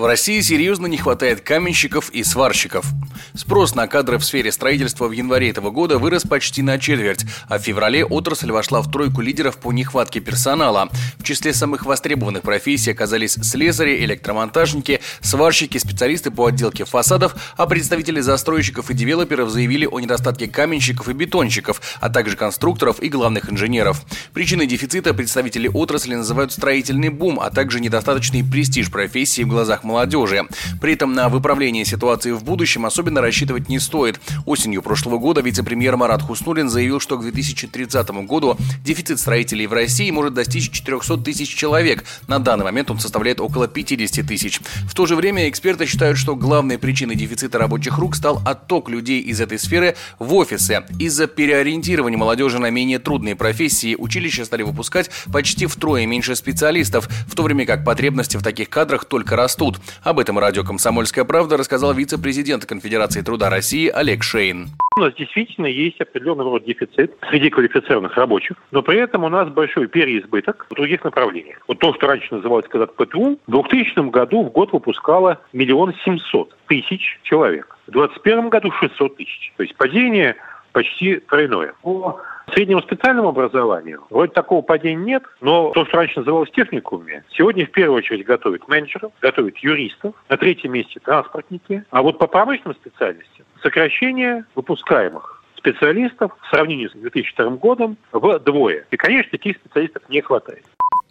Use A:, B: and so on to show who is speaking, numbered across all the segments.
A: В России серьезно не хватает каменщиков и сварщиков. Спрос на кадры в сфере строительства в январе этого года вырос почти на четверть, а в феврале отрасль вошла в тройку лидеров по нехватке персонала. В числе самых востребованных профессий оказались слесари, электромонтажники, сварщики, специалисты по отделке фасадов, а представители застройщиков и девелоперов заявили о недостатке каменщиков и бетонщиков, а также конструкторов и главных инженеров. Причиной дефицита представители отрасли называют строительный бум, а также недостаточный престиж профессии в глазах молодежи. При этом на выправление ситуации в будущем особенно рассчитывать не стоит. Осенью прошлого года вице-премьер Марат Хуснулин заявил, что к 2030 году дефицит строителей в России может достичь 400 тысяч человек. На данный момент он составляет около 50 тысяч. В то же время эксперты считают, что главной причиной дефицита рабочих рук стал отток людей из этой сферы в офисы. Из-за переориентирования молодежи на менее трудные профессии училища стали выпускать почти втрое меньше специалистов, в то время как потребности в таких кадрах только растут. Об этом радио «Комсомольская правда» рассказал вице-президент Конфедерации труда России Олег Шейн.
B: У нас действительно есть определенный род дефицит среди квалифицированных рабочих, но при этом у нас большой переизбыток в других направлениях. Вот то, что раньше называлось когда ПТУ, в 2000 году в год выпускало миллион семьсот тысяч человек. В 2021 году 600 тысяч. То есть падение почти тройное. По среднему специальному образованию вроде такого падения нет, но то, что раньше называлось техникумами, сегодня в первую очередь готовят менеджеров, готовят юристов, на третьем месте транспортники. А вот по промышленным специальностям сокращение выпускаемых специалистов в сравнении с 2002 годом вдвое. И, конечно, таких специалистов не хватает.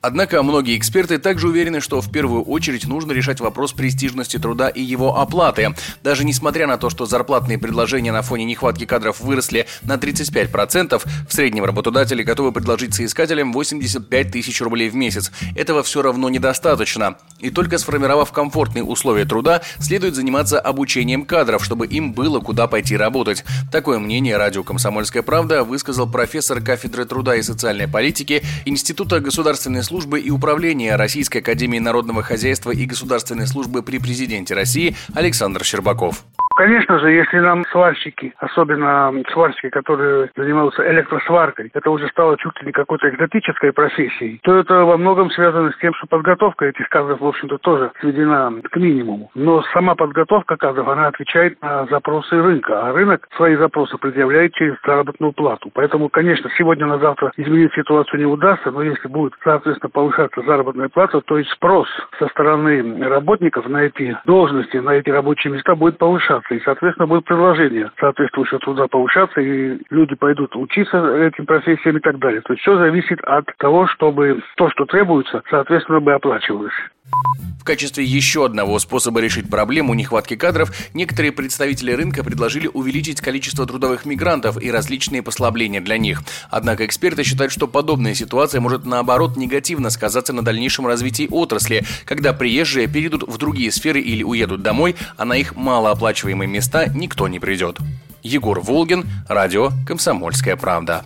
A: Однако многие эксперты также уверены, что в первую очередь нужно решать вопрос престижности труда и его оплаты. Даже несмотря на то, что зарплатные предложения на фоне нехватки кадров выросли на 35%, в среднем работодатели готовы предложить соискателям 85 тысяч рублей в месяц. Этого все равно недостаточно. И только сформировав комфортные условия труда, следует заниматься обучением кадров, чтобы им было куда пойти работать. Такое мнение радио «Комсомольская правда» высказал профессор кафедры труда и социальной политики Института государственной службы и управления Российской Академии Народного Хозяйства и Государственной службы при Президенте России Александр Щербаков.
C: Конечно же, если нам сварщики, особенно сварщики, которые занимаются электросваркой, это уже стало чуть ли не какой-то экзотической профессией, то это во многом связано с тем, что подготовка этих кадров, в общем-то, тоже сведена к минимуму. Но сама подготовка кадров, она отвечает на запросы рынка, а рынок свои запросы предъявляет через заработную плату. Поэтому, конечно, сегодня на завтра изменить ситуацию не удастся, но если будет, соответственно, повышаться заработная плата, то и спрос со стороны работников на эти должности, на эти рабочие места будет повышаться и, соответственно, будет предложение соответствующего труда повышаться, и люди пойдут учиться этим профессиям и так далее. То есть все зависит от того, чтобы то, что требуется, соответственно, бы оплачивалось.
A: В качестве еще одного способа решить проблему нехватки кадров, некоторые представители рынка предложили увеличить количество трудовых мигрантов и различные послабления для них. Однако эксперты считают, что подобная ситуация может наоборот негативно сказаться на дальнейшем развитии отрасли, когда приезжие перейдут в другие сферы или уедут домой, а на их малооплачиваемые места никто не придет. Егор Волгин, радио «Комсомольская правда».